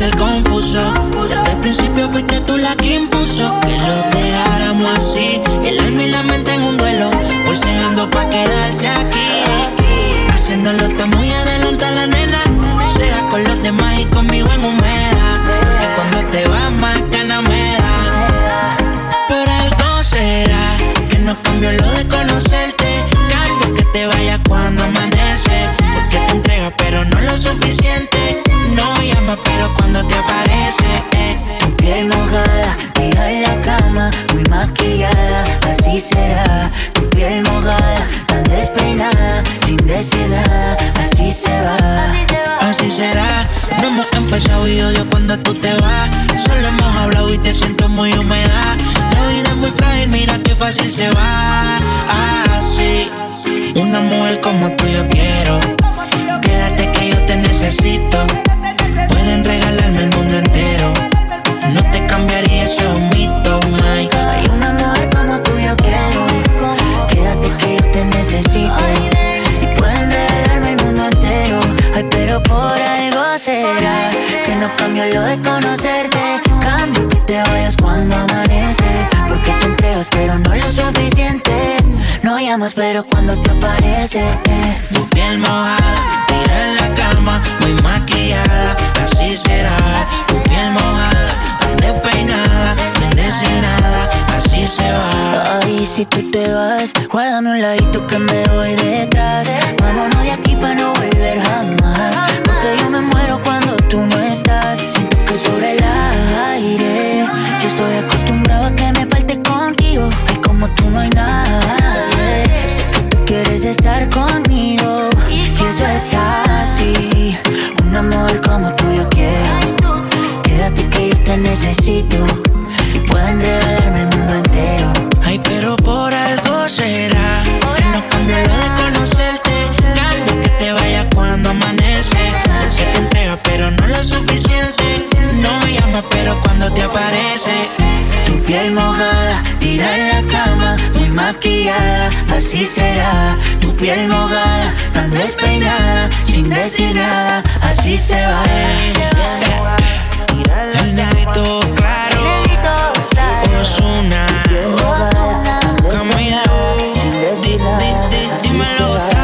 ser confuso. Desde el principio fuiste tú la que impuso que lo dejáramos así. El alma y la mente en un duelo, forceando pa' quedarse aquí. Haciéndolo está muy adelante la nena. Sea con los demás y conmigo en humedad. Decir nada, así se va. Así será, no hemos empezado y odio cuando tú te vas. Solo hemos hablado y te siento muy húmeda. La vida es muy frágil, mira qué fácil se va. Así, una mujer como tú yo quiero. Será que no cambio lo de conocerte. Cambio que te vayas cuando amanece. Porque te entregas, pero no lo suficiente. No llamas, pero cuando te aparece. eh. Tu piel mojada, tira en la cama, muy maquillada, así será. Tu piel mojada, tan despeinada, sin decir nada, así se va. Ay, si tú te vas, guárdame un ladito que me voy detrás. Vámonos de aquí para no no hay nadie. Sé que tú quieres estar conmigo. Y eso es así. Un amor como tú yo quiero. Quédate que yo te necesito. Y pueden regalarme el mundo entero. Ay, pero por algo será que no cambio lo de conocerte. Cambio que te vayas cuando amanece. Porque te entrega, pero no lo suficiente. No llama, pero cuando te aparece. Tu piel mojada, tira en la cama, muy maquillada, así será. Tu piel mojada, tan despeinada, sin decir nada, así se va. El negrito claro, Osuna, Camilo, dímelo,